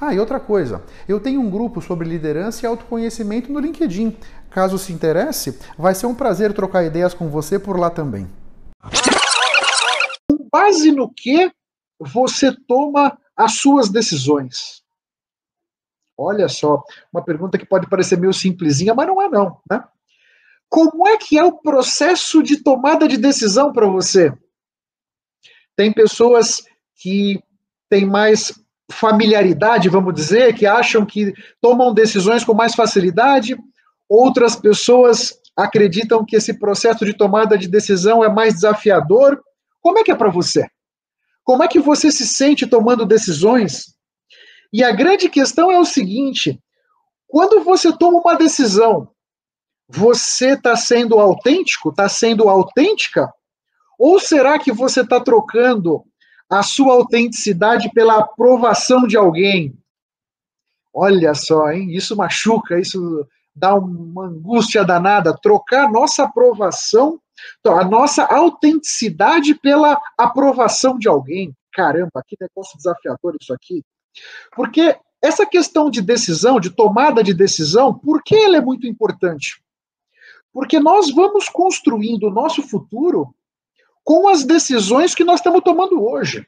Ah, e outra coisa, eu tenho um grupo sobre liderança e autoconhecimento no LinkedIn. Caso se interesse, vai ser um prazer trocar ideias com você por lá também. Com base no que você toma as suas decisões? Olha só, uma pergunta que pode parecer meio simplesinha, mas não é não, né? Como é que é o processo de tomada de decisão para você? Tem pessoas que têm mais familiaridade, vamos dizer, que acham que tomam decisões com mais facilidade, outras pessoas acreditam que esse processo de tomada de decisão é mais desafiador. Como é que é para você? Como é que você se sente tomando decisões? E a grande questão é o seguinte: quando você toma uma decisão, você está sendo autêntico, está sendo autêntica? Ou será que você está trocando a sua autenticidade pela aprovação de alguém. Olha só, hein? Isso machuca, isso dá uma angústia danada. Trocar nossa aprovação, então, a nossa autenticidade pela aprovação de alguém. Caramba, que negócio desafiador isso aqui. Porque essa questão de decisão, de tomada de decisão, por que ela é muito importante? Porque nós vamos construindo o nosso futuro com as decisões que nós estamos tomando hoje.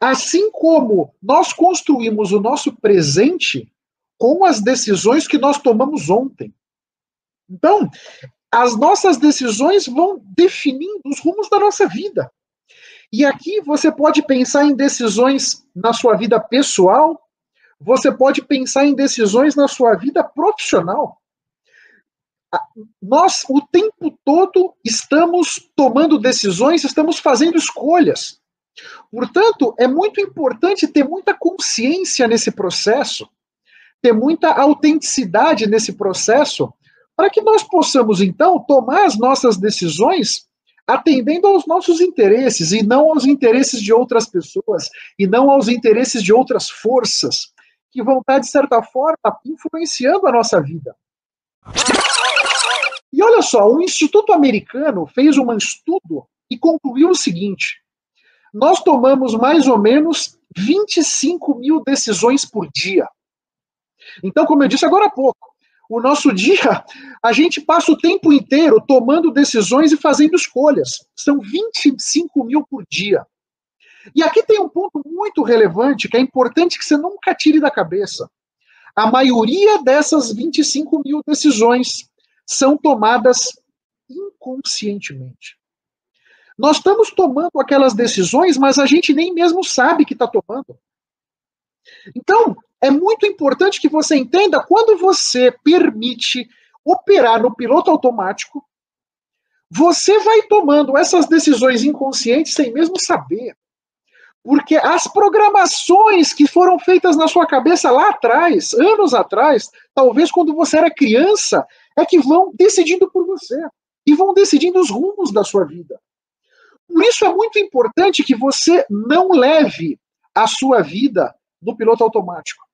Assim como nós construímos o nosso presente com as decisões que nós tomamos ontem. Então, as nossas decisões vão definindo os rumos da nossa vida. E aqui você pode pensar em decisões na sua vida pessoal, você pode pensar em decisões na sua vida profissional nós o tempo todo estamos tomando decisões, estamos fazendo escolhas. Portanto, é muito importante ter muita consciência nesse processo, ter muita autenticidade nesse processo, para que nós possamos, então, tomar as nossas decisões atendendo aos nossos interesses e não aos interesses de outras pessoas e não aos interesses de outras forças que vão estar, de certa forma, influenciando a nossa vida. E olha só, o Instituto Americano fez um estudo e concluiu o seguinte: nós tomamos mais ou menos 25 mil decisões por dia. Então, como eu disse agora há pouco, o nosso dia, a gente passa o tempo inteiro tomando decisões e fazendo escolhas. São 25 mil por dia. E aqui tem um ponto muito relevante que é importante que você nunca tire da cabeça. A maioria dessas 25 mil decisões são tomadas inconscientemente. Nós estamos tomando aquelas decisões, mas a gente nem mesmo sabe que está tomando. Então, é muito importante que você entenda quando você permite operar no piloto automático, você vai tomando essas decisões inconscientes sem mesmo saber. Porque as programações que foram feitas na sua cabeça lá atrás, anos atrás, talvez quando você era criança, é que vão decidindo por você e vão decidindo os rumos da sua vida. Por isso é muito importante que você não leve a sua vida no piloto automático.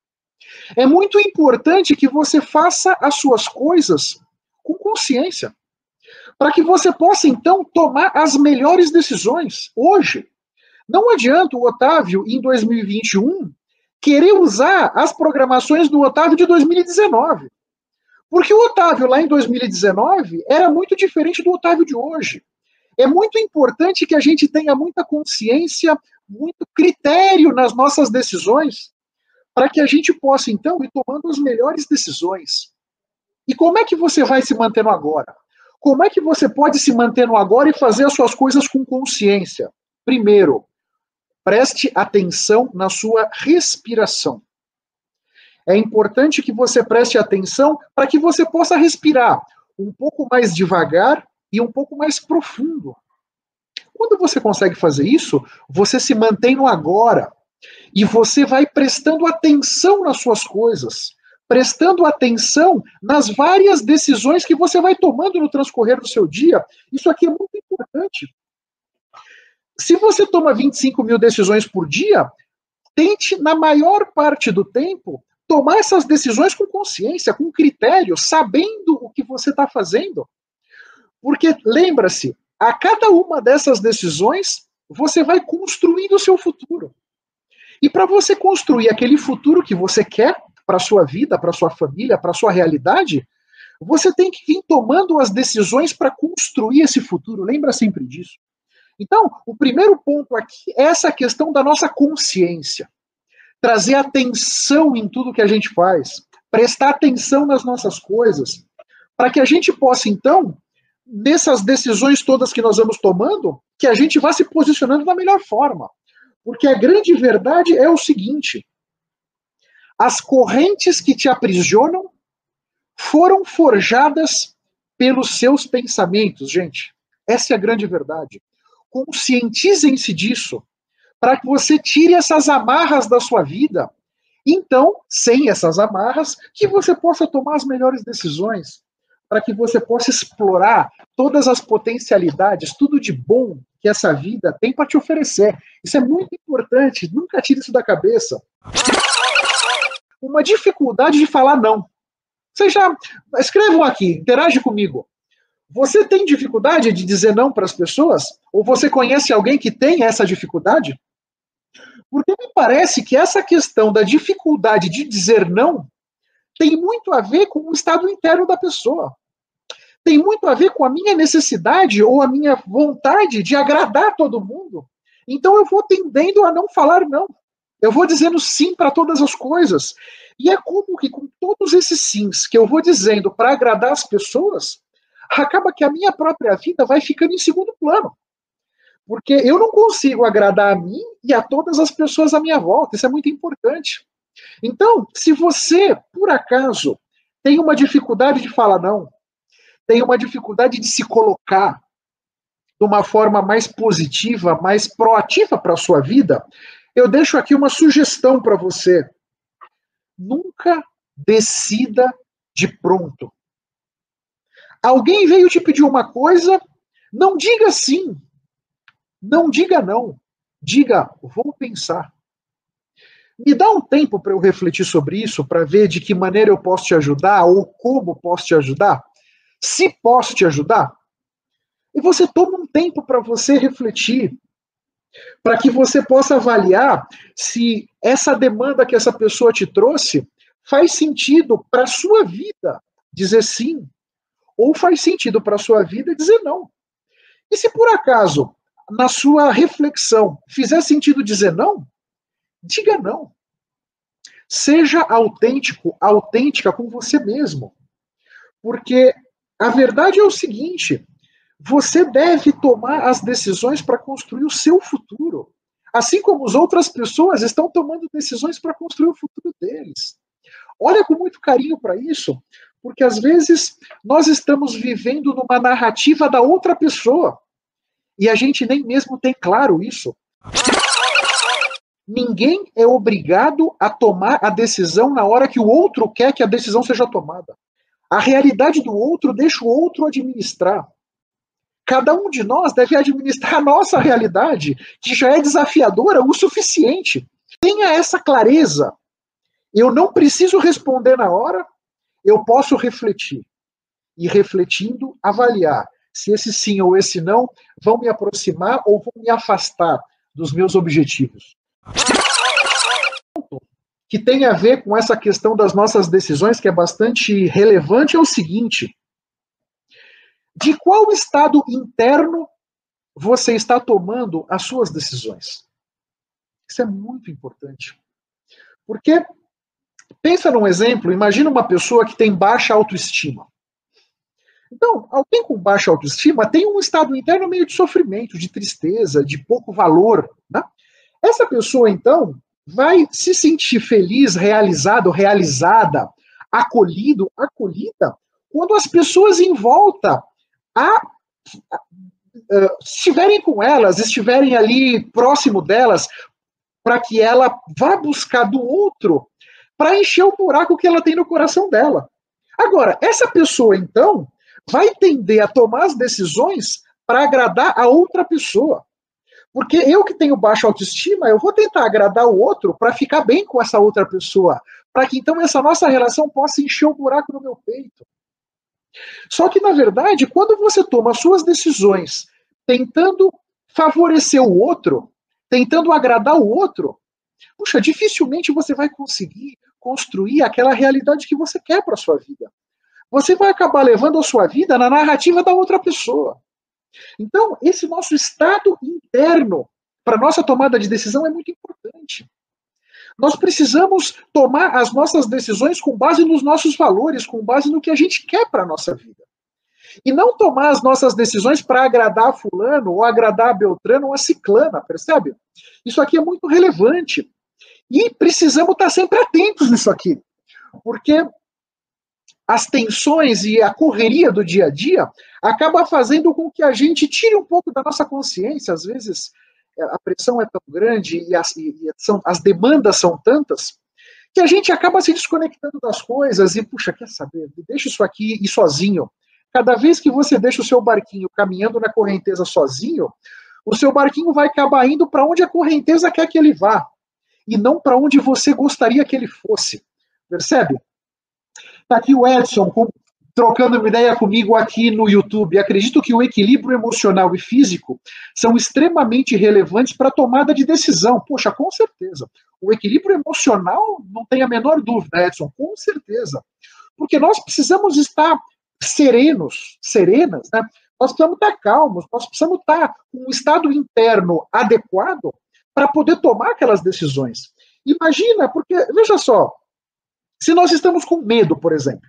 É muito importante que você faça as suas coisas com consciência, para que você possa então tomar as melhores decisões hoje. Não adianta o Otávio em 2021 querer usar as programações do Otávio de 2019. Porque o Otávio lá em 2019 era muito diferente do Otávio de hoje. É muito importante que a gente tenha muita consciência, muito critério nas nossas decisões, para que a gente possa, então, ir tomando as melhores decisões. E como é que você vai se manter no agora? Como é que você pode se manter no agora e fazer as suas coisas com consciência? Primeiro, preste atenção na sua respiração. É importante que você preste atenção para que você possa respirar um pouco mais devagar e um pouco mais profundo. Quando você consegue fazer isso, você se mantém no agora e você vai prestando atenção nas suas coisas prestando atenção nas várias decisões que você vai tomando no transcorrer do seu dia. Isso aqui é muito importante. Se você toma 25 mil decisões por dia, tente, na maior parte do tempo, tomar essas decisões com consciência, com critério, sabendo o que você está fazendo. Porque, lembra-se, a cada uma dessas decisões, você vai construindo o seu futuro. E para você construir aquele futuro que você quer, para a sua vida, para sua família, para sua realidade, você tem que ir tomando as decisões para construir esse futuro. Lembra sempre disso. Então, o primeiro ponto aqui é essa questão da nossa consciência. Trazer atenção em tudo que a gente faz, prestar atenção nas nossas coisas, para que a gente possa, então, nessas decisões todas que nós vamos tomando, que a gente vá se posicionando da melhor forma. Porque a grande verdade é o seguinte: as correntes que te aprisionam foram forjadas pelos seus pensamentos, gente. Essa é a grande verdade. Conscientizem-se disso, para que você tire essas amarras da sua vida. Então, sem essas amarras, que você possa tomar as melhores decisões, para que você possa explorar todas as potencialidades, tudo de bom que essa vida tem para te oferecer. Isso é muito importante, nunca tire isso da cabeça uma dificuldade de falar não. Vocês já escrevam aqui, interage comigo. Você tem dificuldade de dizer não para as pessoas? Ou você conhece alguém que tem essa dificuldade? Porque me parece que essa questão da dificuldade de dizer não tem muito a ver com o estado interno da pessoa. Tem muito a ver com a minha necessidade ou a minha vontade de agradar todo mundo. Então eu vou tendendo a não falar não. Eu vou dizendo sim para todas as coisas. E é como que com todos esses sims que eu vou dizendo para agradar as pessoas, acaba que a minha própria vida vai ficando em segundo plano. Porque eu não consigo agradar a mim e a todas as pessoas à minha volta. Isso é muito importante. Então, se você, por acaso, tem uma dificuldade de falar não, tem uma dificuldade de se colocar de uma forma mais positiva, mais proativa para a sua vida, eu deixo aqui uma sugestão para você. Nunca decida de pronto. Alguém veio te pedir uma coisa, não diga sim. Não diga não. Diga, vou pensar. Me dá um tempo para eu refletir sobre isso, para ver de que maneira eu posso te ajudar ou como posso te ajudar. Se posso te ajudar. E você toma um tempo para você refletir, para que você possa avaliar se essa demanda que essa pessoa te trouxe faz sentido para a sua vida dizer sim, ou faz sentido para a sua vida dizer não. E se por acaso, na sua reflexão, fizer sentido dizer não, diga não. Seja autêntico, autêntica com você mesmo. Porque a verdade é o seguinte: você deve tomar as decisões para construir o seu futuro. Assim como as outras pessoas estão tomando decisões para construir o futuro deles. Olha com muito carinho para isso, porque às vezes nós estamos vivendo numa narrativa da outra pessoa e a gente nem mesmo tem claro isso. Ninguém é obrigado a tomar a decisão na hora que o outro quer que a decisão seja tomada. A realidade do outro deixa o outro administrar. Cada um de nós deve administrar a nossa realidade, que já é desafiadora o suficiente. Tenha essa clareza. Eu não preciso responder na hora, eu posso refletir. E refletindo, avaliar se esse sim ou esse não vão me aproximar ou vão me afastar dos meus objetivos. Que tem a ver com essa questão das nossas decisões, que é bastante relevante, é o seguinte: de qual estado interno você está tomando as suas decisões? Isso é muito importante. Porque pensa num exemplo, imagina uma pessoa que tem baixa autoestima. Então, alguém com baixa autoestima tem um estado interno meio de sofrimento, de tristeza, de pouco valor. Né? Essa pessoa, então, vai se sentir feliz, realizado, realizada, acolhido, acolhida, quando as pessoas em volta a, a, a, estiverem com elas, estiverem ali próximo delas, para que ela vá buscar do outro para encher o buraco que ela tem no coração dela. Agora, essa pessoa, então, vai tender a tomar as decisões para agradar a outra pessoa. Porque eu que tenho baixa autoestima, eu vou tentar agradar o outro para ficar bem com essa outra pessoa, para que então essa nossa relação possa encher o buraco no meu peito. Só que, na verdade, quando você toma suas decisões tentando favorecer o outro, tentando agradar o outro, puxa, dificilmente você vai conseguir construir aquela realidade que você quer para sua vida. Você vai acabar levando a sua vida na narrativa da outra pessoa. Então, esse nosso estado interno para nossa tomada de decisão é muito importante. Nós precisamos tomar as nossas decisões com base nos nossos valores, com base no que a gente quer para a nossa vida. E não tomar as nossas decisões para agradar a fulano, ou agradar a Beltrano, ou a Ciclana, percebe? Isso aqui é muito relevante. E precisamos estar sempre atentos nisso aqui. Porque as tensões e a correria do dia a dia acaba fazendo com que a gente tire um pouco da nossa consciência. Às vezes a pressão é tão grande e as, e são, as demandas são tantas que a gente acaba se desconectando das coisas e, puxa, quer saber, deixa isso aqui e sozinho. Cada vez que você deixa o seu barquinho caminhando na correnteza sozinho, o seu barquinho vai acabar indo para onde a correnteza quer que ele vá e não para onde você gostaria que ele fosse. Percebe? Está aqui o Edson com, trocando uma ideia comigo aqui no YouTube. Acredito que o equilíbrio emocional e físico são extremamente relevantes para a tomada de decisão. Poxa, com certeza. O equilíbrio emocional, não tem a menor dúvida, Edson, com certeza. Porque nós precisamos estar serenos, serenas, né? Nós precisamos estar calmos, nós precisamos estar com um estado interno adequado para poder tomar aquelas decisões. Imagina, porque, veja só, se nós estamos com medo, por exemplo,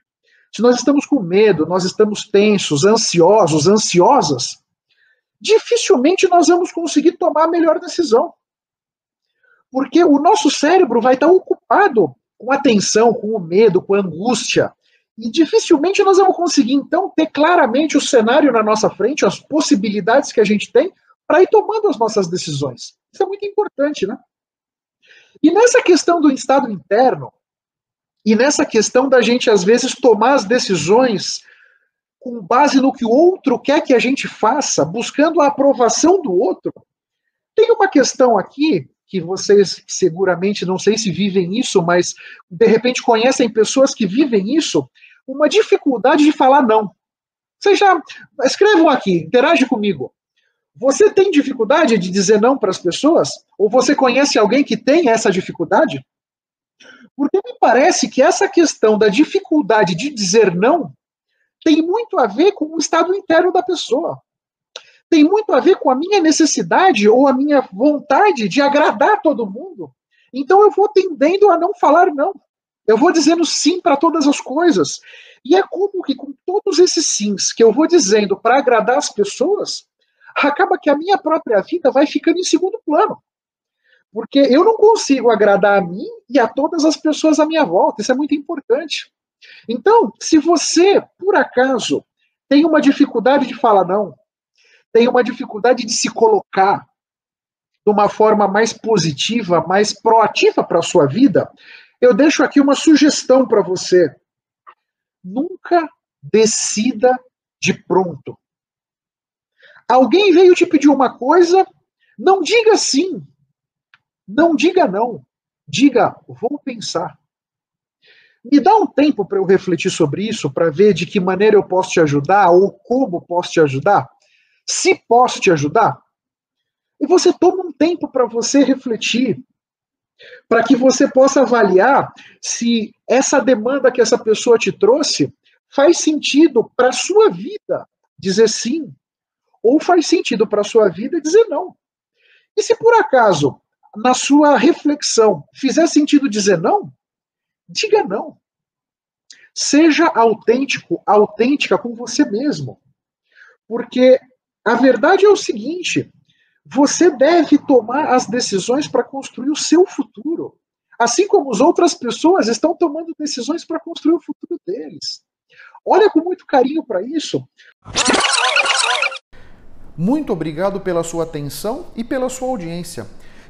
se nós estamos com medo, nós estamos tensos, ansiosos, ansiosas, dificilmente nós vamos conseguir tomar a melhor decisão. Porque o nosso cérebro vai estar ocupado com a tensão, com o medo, com a angústia. E dificilmente nós vamos conseguir, então, ter claramente o cenário na nossa frente, as possibilidades que a gente tem para ir tomando as nossas decisões. Isso é muito importante, né? E nessa questão do estado interno, e nessa questão da gente, às vezes, tomar as decisões com base no que o outro quer que a gente faça, buscando a aprovação do outro. Tem uma questão aqui que vocês seguramente não sei se vivem isso, mas de repente conhecem pessoas que vivem isso, uma dificuldade de falar não. Vocês já escrevam aqui, interage comigo. Você tem dificuldade de dizer não para as pessoas? Ou você conhece alguém que tem essa dificuldade? Porque me parece que essa questão da dificuldade de dizer não tem muito a ver com o estado interno da pessoa. Tem muito a ver com a minha necessidade ou a minha vontade de agradar todo mundo. Então eu vou tendendo a não falar não. Eu vou dizendo sim para todas as coisas. E é como que com todos esses sims que eu vou dizendo para agradar as pessoas, acaba que a minha própria vida vai ficando em segundo plano. Porque eu não consigo agradar a mim e a todas as pessoas à minha volta. Isso é muito importante. Então, se você, por acaso, tem uma dificuldade de falar não, tem uma dificuldade de se colocar de uma forma mais positiva, mais proativa para a sua vida, eu deixo aqui uma sugestão para você. Nunca decida de pronto. Alguém veio te pedir uma coisa, não diga sim, não diga não. Diga, vou pensar. Me dá um tempo para eu refletir sobre isso, para ver de que maneira eu posso te ajudar ou como posso te ajudar. Se posso te ajudar. E você toma um tempo para você refletir, para que você possa avaliar se essa demanda que essa pessoa te trouxe faz sentido para a sua vida dizer sim, ou faz sentido para a sua vida dizer não. E se por acaso na sua reflexão fizer sentido dizer não, diga não. Seja autêntico, autêntica com você mesmo. Porque a verdade é o seguinte: você deve tomar as decisões para construir o seu futuro. Assim como as outras pessoas estão tomando decisões para construir o futuro deles. Olha com muito carinho para isso. Muito obrigado pela sua atenção e pela sua audiência.